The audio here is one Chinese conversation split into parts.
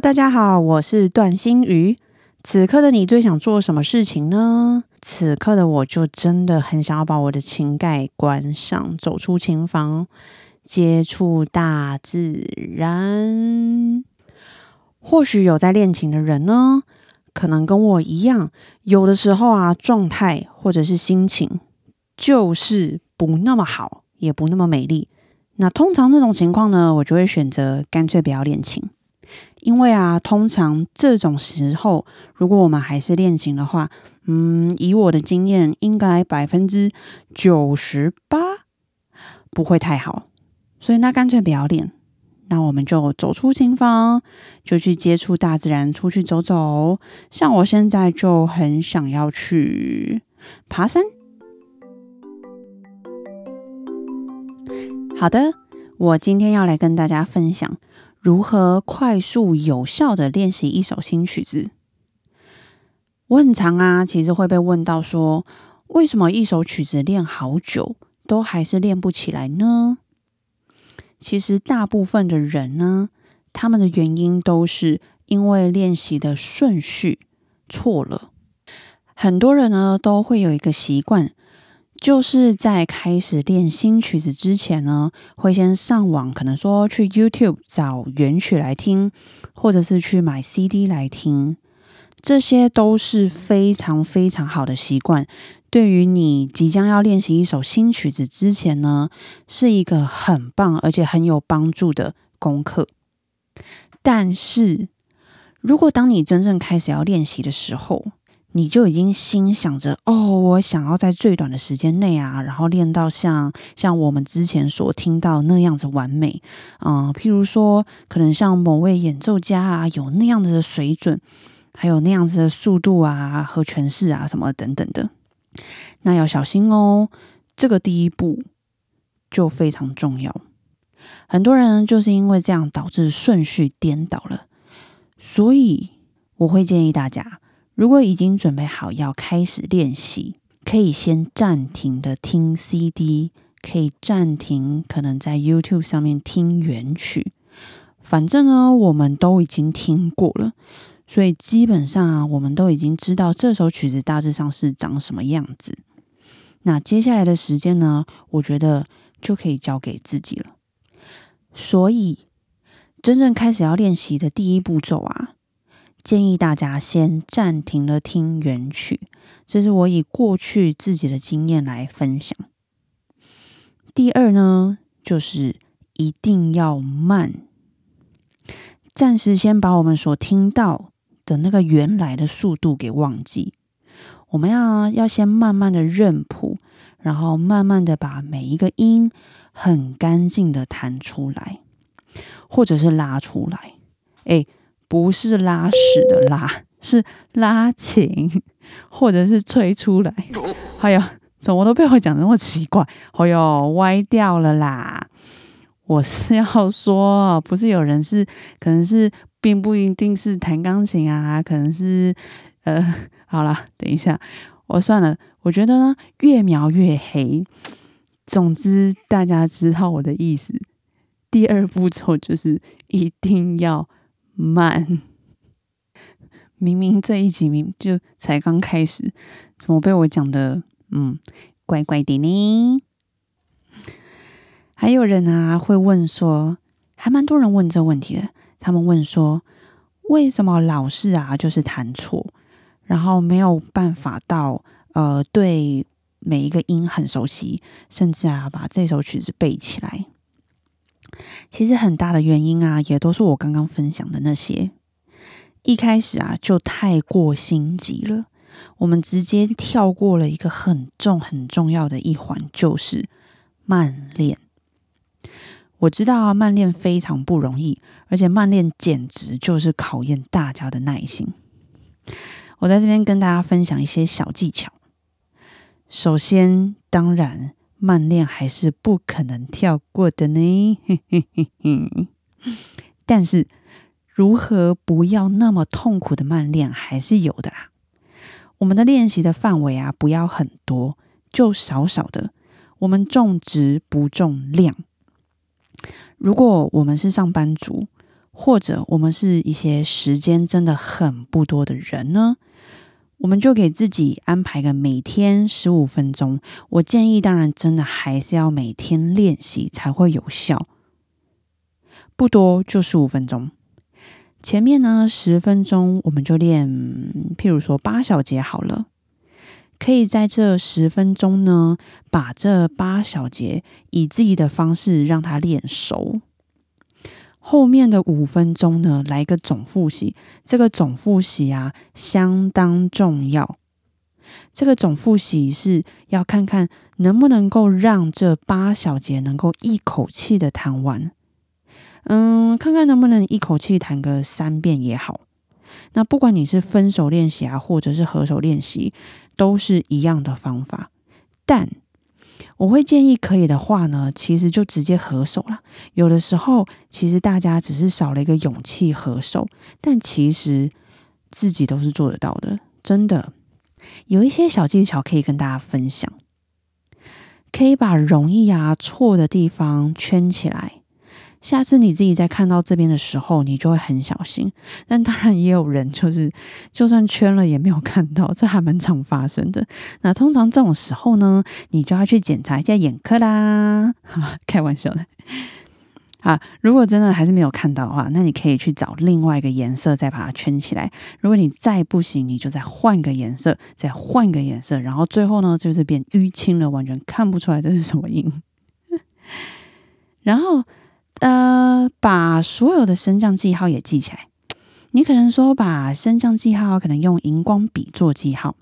大家好，我是段心瑜。此刻的你最想做什么事情呢？此刻的我就真的很想要把我的琴盖关上，走出琴房，接触大自然。或许有在练琴的人呢，可能跟我一样，有的时候啊，状态或者是心情就是不那么好，也不那么美丽。那通常这种情况呢，我就会选择干脆不要练琴。因为啊，通常这种时候，如果我们还是练琴的话，嗯，以我的经验，应该百分之九十八不会太好。所以那干脆不要练，那我们就走出琴房，就去接触大自然，出去走走。像我现在就很想要去爬山。好的，我今天要来跟大家分享。如何快速有效的练习一首新曲子？我很常啊，其实会被问到说，为什么一首曲子练好久都还是练不起来呢？其实大部分的人呢，他们的原因都是因为练习的顺序错了。很多人呢，都会有一个习惯。就是在开始练新曲子之前呢，会先上网，可能说去 YouTube 找原曲来听，或者是去买 CD 来听，这些都是非常非常好的习惯。对于你即将要练习一首新曲子之前呢，是一个很棒而且很有帮助的功课。但是如果当你真正开始要练习的时候，你就已经心想着哦，我想要在最短的时间内啊，然后练到像像我们之前所听到那样子完美啊。譬如说，可能像某位演奏家啊，有那样子的水准，还有那样子的速度啊和诠释啊什么等等的，那要小心哦。这个第一步就非常重要。很多人就是因为这样导致顺序颠倒了，所以我会建议大家。如果已经准备好要开始练习，可以先暂停的听 CD，可以暂停，可能在 YouTube 上面听原曲。反正呢，我们都已经听过了，所以基本上啊，我们都已经知道这首曲子大致上是长什么样子。那接下来的时间呢，我觉得就可以交给自己了。所以，真正开始要练习的第一步骤啊。建议大家先暂停了听原曲，这是我以过去自己的经验来分享。第二呢，就是一定要慢，暂时先把我们所听到的那个原来的速度给忘记。我们要要先慢慢的认谱，然后慢慢的把每一个音很干净的弹出来，或者是拉出来。哎。不是拉屎的拉，是拉琴，或者是吹出来。哎呀，怎么都被我讲的那么奇怪？哎呦，歪掉了啦！我是要说，不是有人是，可能是，并不一定是弹钢琴啊，可能是，呃，好了，等一下，我算了。我觉得呢，越描越黑。总之，大家知道我的意思。第二步骤就是一定要。慢，明明这一集明就才刚开始，怎么被我讲的嗯怪怪的呢？还有人啊会问说，还蛮多人问这问题的。他们问说，为什么老是啊就是弹错，然后没有办法到呃对每一个音很熟悉，甚至啊把这首曲子背起来。其实很大的原因啊，也都是我刚刚分享的那些。一开始啊，就太过心急了，我们直接跳过了一个很重很重要的一环，就是慢练。我知道啊，慢练非常不容易，而且慢练简直就是考验大家的耐心。我在这边跟大家分享一些小技巧。首先，当然慢练还是不可能跳过的呢。但是，如何不要那么痛苦的慢练还是有的啦。我们的练习的范围啊，不要很多，就少少的。我们重质不重量。如果我们是上班族，或者我们是一些时间真的很不多的人呢，我们就给自己安排个每天十五分钟。我建议，当然真的还是要每天练习才会有效，不多就十五分钟。前面呢十分钟，我们就练，譬如说八小节好了。可以在这十分钟呢，把这八小节以自己的方式让它练熟。后面的五分钟呢，来个总复习。这个总复习啊，相当重要。这个总复习是要看看能不能够让这八小节能够一口气的弹完。嗯，看看能不能一口气弹个三遍也好。那不管你是分手练习啊，或者是合手练习。都是一样的方法，但我会建议可以的话呢，其实就直接合手了。有的时候，其实大家只是少了一个勇气合手，但其实自己都是做得到的。真的，有一些小技巧可以跟大家分享，可以把容易啊错的地方圈起来。下次你自己在看到这边的时候，你就会很小心。但当然也有人就是，就算圈了也没有看到，这还蛮常发生的。那通常这种时候呢，你就要去检查一下眼科啦。开玩笑的。好，如果真的还是没有看到的话，那你可以去找另外一个颜色再把它圈起来。如果你再不行，你就再换个颜色，再换个颜色，然后最后呢就是变淤青了，完全看不出来这是什么印。然后。呃，把所有的升降记号也记起来。你可能说把升降记号可能用荧光笔做记号。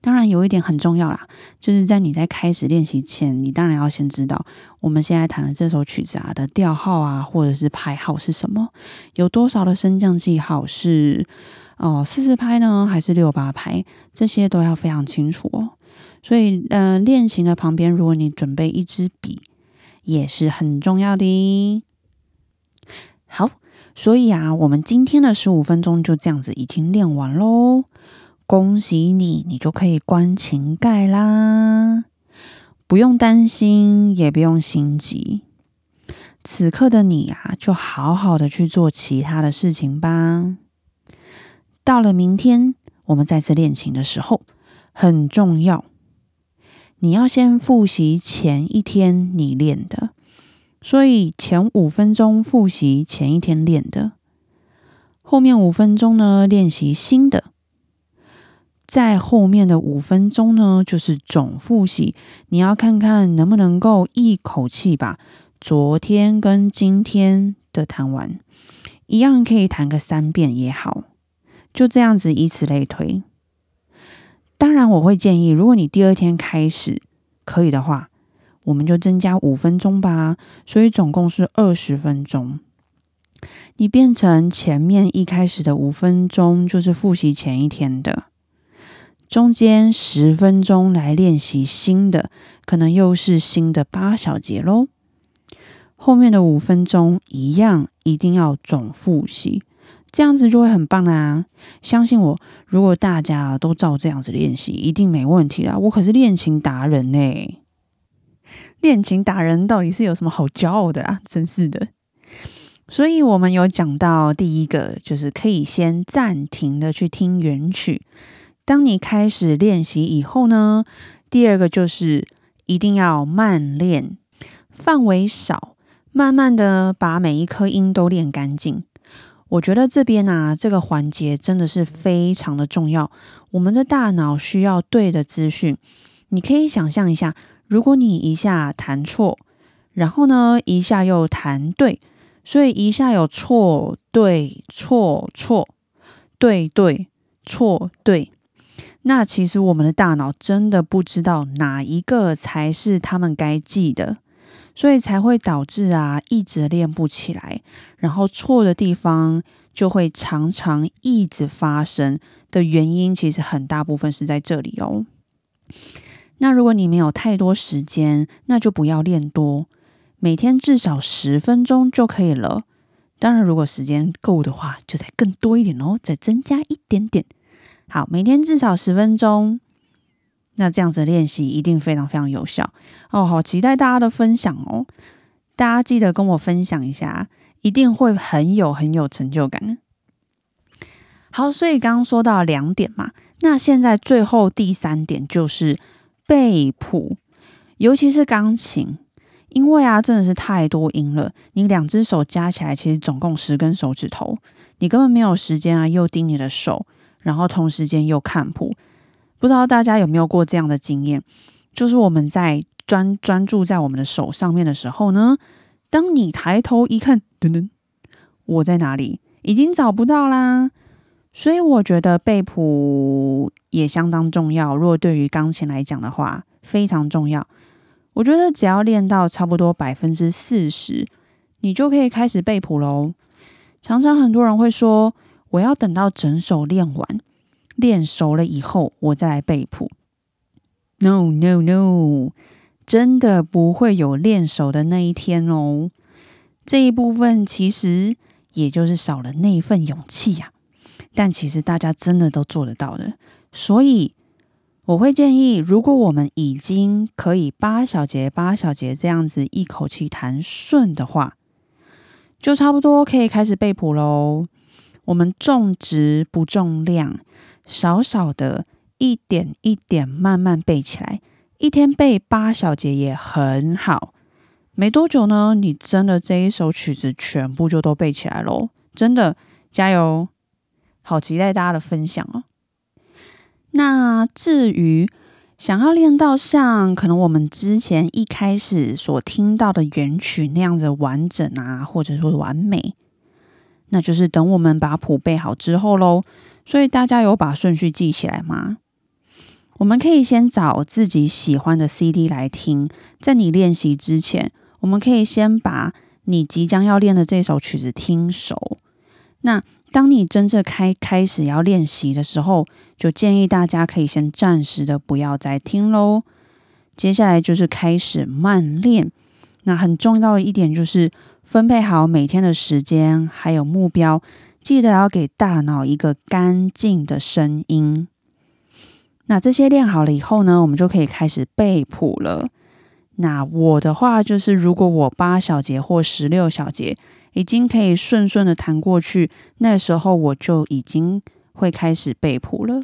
当然有一点很重要啦，就是在你在开始练习前，你当然要先知道我们现在弹的这首曲子啊的调号啊，或者是拍号是什么，有多少的升降记号是哦四四拍呢，还是六八拍？这些都要非常清楚哦。所以，呃，练琴的旁边，如果你准备一支笔。也是很重要的。好，所以啊，我们今天的十五分钟就这样子已经练完喽。恭喜你，你就可以关琴盖啦，不用担心，也不用心急。此刻的你啊，就好好的去做其他的事情吧。到了明天，我们再次练琴的时候，很重要。你要先复习前一天你练的，所以前五分钟复习前一天练的，后面五分钟呢练习新的，在后面的五分钟呢就是总复习。你要看看能不能够一口气把昨天跟今天的弹完，一样可以弹个三遍也好，就这样子以此类推。当然，我会建议，如果你第二天开始可以的话，我们就增加五分钟吧。所以总共是二十分钟。你变成前面一开始的五分钟就是复习前一天的，中间十分钟来练习新的，可能又是新的八小节喽。后面的五分钟一样，一定要总复习。这样子就会很棒啦！相信我，如果大家都照这样子练习，一定没问题啦。我可是练琴达人呢，练琴达人到底是有什么好骄傲的啊？真是的。所以我们有讲到第一个，就是可以先暂停的去听原曲。当你开始练习以后呢，第二个就是一定要慢练，范围少，慢慢的把每一颗音都练干净。我觉得这边啊，这个环节真的是非常的重要。我们的大脑需要对的资讯。你可以想象一下，如果你一下弹错，然后呢一下又弹对，所以一下有错对错错对对错对，那其实我们的大脑真的不知道哪一个才是他们该记的。所以才会导致啊一直练不起来，然后错的地方就会常常一直发生的原因，其实很大部分是在这里哦。那如果你没有太多时间，那就不要练多，每天至少十分钟就可以了。当然，如果时间够的话，就再更多一点哦，再增加一点点。好，每天至少十分钟。那这样子练习一定非常非常有效哦！好期待大家的分享哦！大家记得跟我分享一下，一定会很有很有成就感。好，所以刚刚说到两点嘛，那现在最后第三点就是背谱，尤其是钢琴，因为啊真的是太多音了，你两只手加起来其实总共十根手指头，你根本没有时间啊，又盯你的手，然后同时间又看谱。不知道大家有没有过这样的经验，就是我们在专专注在我们的手上面的时候呢，当你抬头一看，噔噔，我在哪里？已经找不到啦。所以我觉得背谱也相当重要。如果对于钢琴来讲的话，非常重要。我觉得只要练到差不多百分之四十，你就可以开始背谱喽。常常很多人会说，我要等到整首练完。练熟了以后，我再来背谱。No no no，真的不会有练熟的那一天哦。这一部分其实也就是少了那一份勇气呀。但其实大家真的都做得到的。所以我会建议，如果我们已经可以八小节八小节这样子一口气弹顺的话，就差不多可以开始背谱喽。我们重质不重量。少少的，一点一点慢慢背起来，一天背八小节也很好。没多久呢，你真的这一首曲子全部就都背起来喽！真的加油，好期待大家的分享哦。那至于想要练到像可能我们之前一开始所听到的原曲那样子完整啊，或者说完美，那就是等我们把谱背好之后喽。所以大家有把顺序记起来吗？我们可以先找自己喜欢的 CD 来听，在你练习之前，我们可以先把你即将要练的这首曲子听熟。那当你真正开开始要练习的时候，就建议大家可以先暂时的不要再听喽。接下来就是开始慢练。那很重要的一点就是分配好每天的时间，还有目标。记得要给大脑一个干净的声音。那这些练好了以后呢，我们就可以开始背谱了。那我的话就是，如果我八小节或十六小节已经可以顺顺的弹过去，那时候我就已经会开始背谱了。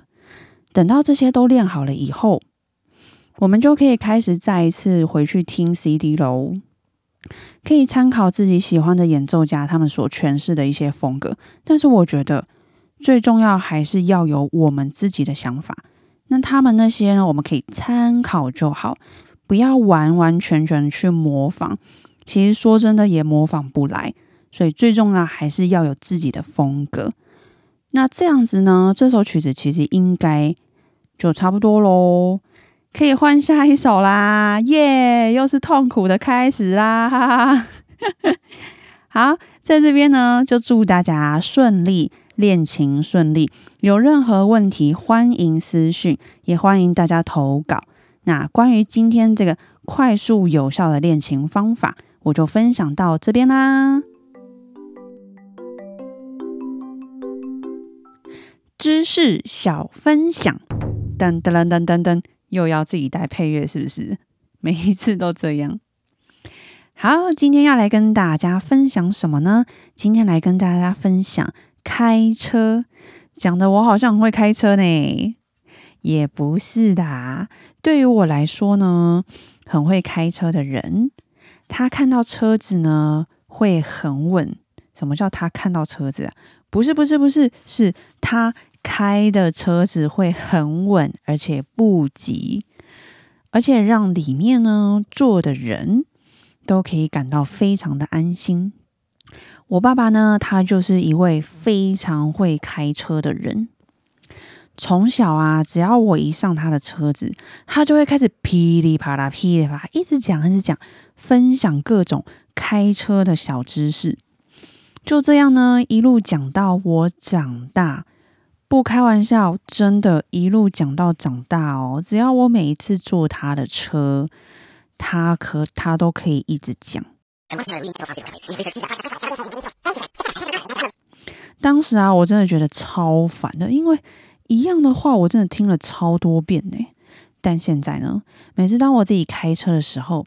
等到这些都练好了以后，我们就可以开始再一次回去听 CD 喽。可以参考自己喜欢的演奏家他们所诠释的一些风格，但是我觉得最重要还是要有我们自己的想法。那他们那些呢，我们可以参考就好，不要完完全全去模仿。其实说真的，也模仿不来。所以最重要还是要有自己的风格。那这样子呢，这首曲子其实应该就差不多喽。可以换下一首啦，耶！又是痛苦的开始啦，哈哈。好，在这边呢，就祝大家顺利恋情顺利。有任何问题，欢迎私讯，也欢迎大家投稿。那关于今天这个快速有效的练琴方法，我就分享到这边啦。知识小分享，噔噔噔噔噔噔。又要自己带配乐，是不是？每一次都这样。好，今天要来跟大家分享什么呢？今天来跟大家分享开车，讲的我好像很会开车呢，也不是的。对于我来说呢，很会开车的人，他看到车子呢会很稳。什么叫他看到车子啊？不是，不是，不是，是他。开的车子会很稳，而且不急，而且让里面呢坐的人都可以感到非常的安心。我爸爸呢，他就是一位非常会开车的人。从小啊，只要我一上他的车子，他就会开始噼里啪啦、噼里啪啦，一直讲、一直讲，分享各种开车的小知识。就这样呢，一路讲到我长大，不开玩笑，真的，一路讲到长大哦。只要我每一次坐他的车，他可他都可以一直讲。当时啊，我真的觉得超烦的，因为。一样的话，我真的听了超多遍呢。但现在呢，每次当我自己开车的时候，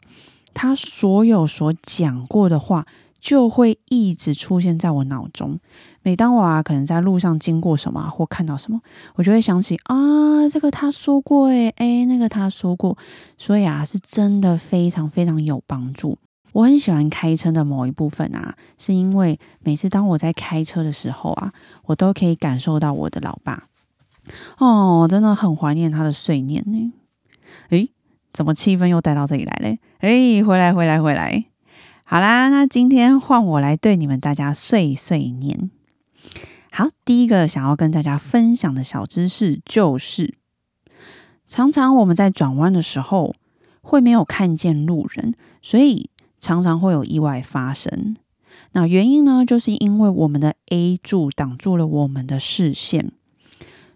他所有所讲过的话就会一直出现在我脑中。每当我啊，可能在路上经过什么或看到什么，我就会想起啊，这个他说过，诶诶，那个他说过。所以啊，是真的非常非常有帮助。我很喜欢开车的某一部分啊，是因为每次当我在开车的时候啊，我都可以感受到我的老爸。哦，真的很怀念他的碎念呢。诶，怎么气氛又带到这里来嘞？诶，回来，回来，回来。好啦，那今天换我来对你们大家碎碎念。好，第一个想要跟大家分享的小知识就是，常常我们在转弯的时候会没有看见路人，所以常常会有意外发生。那原因呢，就是因为我们的 A 柱挡住了我们的视线。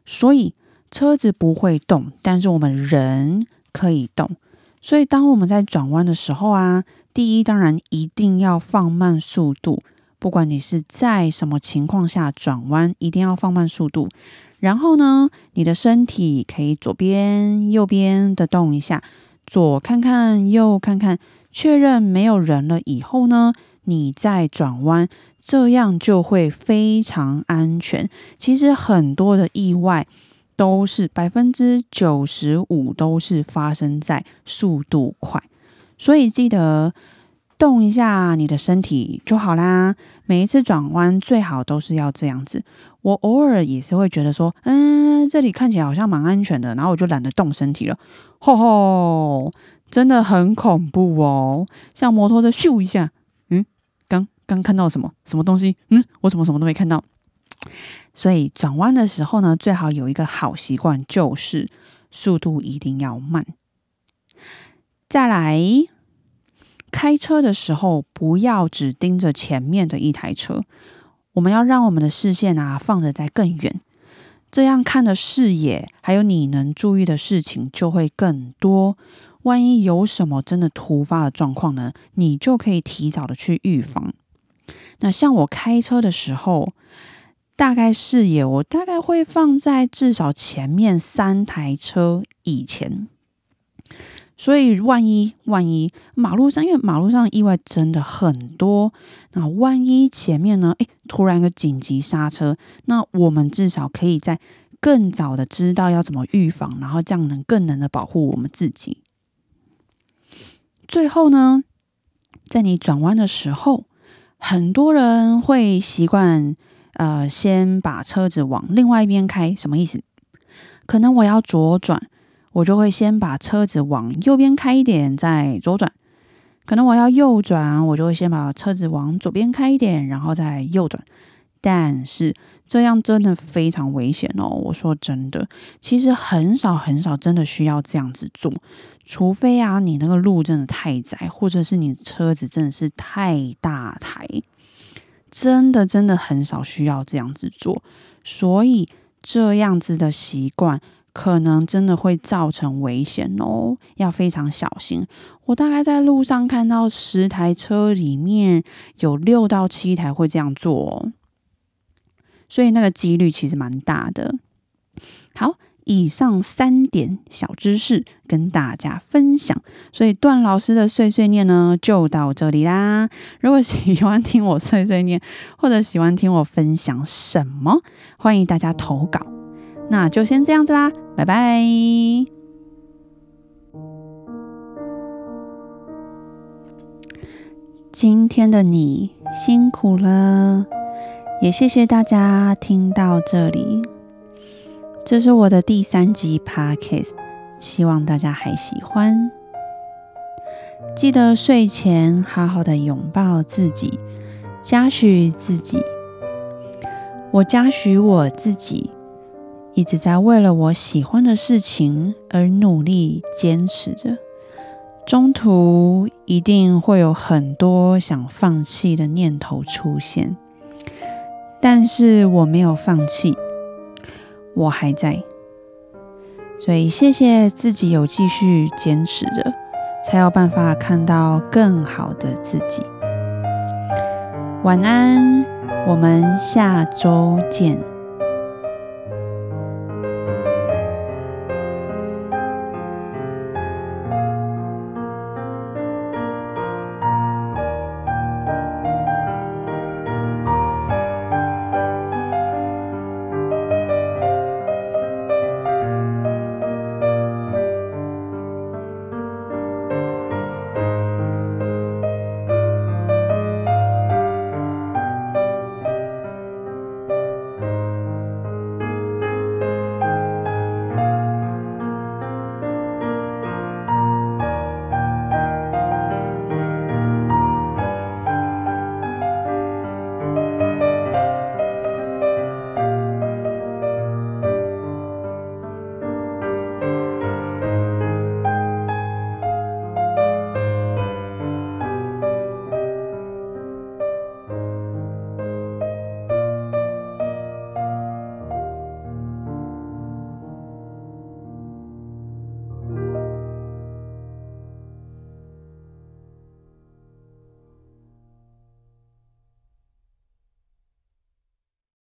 所以车子不会动，但是我们人可以动。所以当我们在转弯的时候啊，第一当然一定要放慢速度。不管你是在什么情况下转弯，一定要放慢速度。然后呢，你的身体可以左边、右边的动一下，左看看，右看看，确认没有人了以后呢，你再转弯。这样就会非常安全。其实很多的意外都是百分之九十五都是发生在速度快，所以记得动一下你的身体就好啦。每一次转弯最好都是要这样子。我偶尔也是会觉得说，嗯，这里看起来好像蛮安全的，然后我就懒得动身体了。吼吼，真的很恐怖哦！像摩托车咻一下。嗯刚看到什么什么东西？嗯，我怎么什么都没看到。所以转弯的时候呢，最好有一个好习惯，就是速度一定要慢。再来，开车的时候不要只盯着前面的一台车，我们要让我们的视线啊放着在更远，这样看的视野还有你能注意的事情就会更多。万一有什么真的突发的状况呢，你就可以提早的去预防。那像我开车的时候，大概视野我大概会放在至少前面三台车以前，所以万一万一马路上，因为马路上意外真的很多，那万一前面呢，诶，突然一个紧急刹车，那我们至少可以在更早的知道要怎么预防，然后这样能更能的保护我们自己。最后呢，在你转弯的时候。很多人会习惯，呃，先把车子往另外一边开，什么意思？可能我要左转，我就会先把车子往右边开一点，再左转。可能我要右转，我就会先把车子往左边开一点，然后再右转。但是这样真的非常危险哦！我说真的，其实很少很少真的需要这样子做。除非啊，你那个路真的太窄，或者是你车子真的是太大台，真的真的很少需要这样子做。所以这样子的习惯，可能真的会造成危险哦，要非常小心。我大概在路上看到十台车里面有六到七台会这样做哦，所以那个几率其实蛮大的。好。以上三点小知识跟大家分享，所以段老师的碎碎念呢就到这里啦。如果喜欢听我碎碎念，或者喜欢听我分享什么，欢迎大家投稿。那就先这样子啦，拜拜。今天的你辛苦了，也谢谢大家听到这里。这是我的第三集 podcast，希望大家还喜欢。记得睡前好好的拥抱自己，嘉许自己。我嘉许我自己，一直在为了我喜欢的事情而努力坚持着。中途一定会有很多想放弃的念头出现，但是我没有放弃，我还在。所以谢谢自己有继续坚持着，才有办法看到更好的自己。晚安，我们下周见。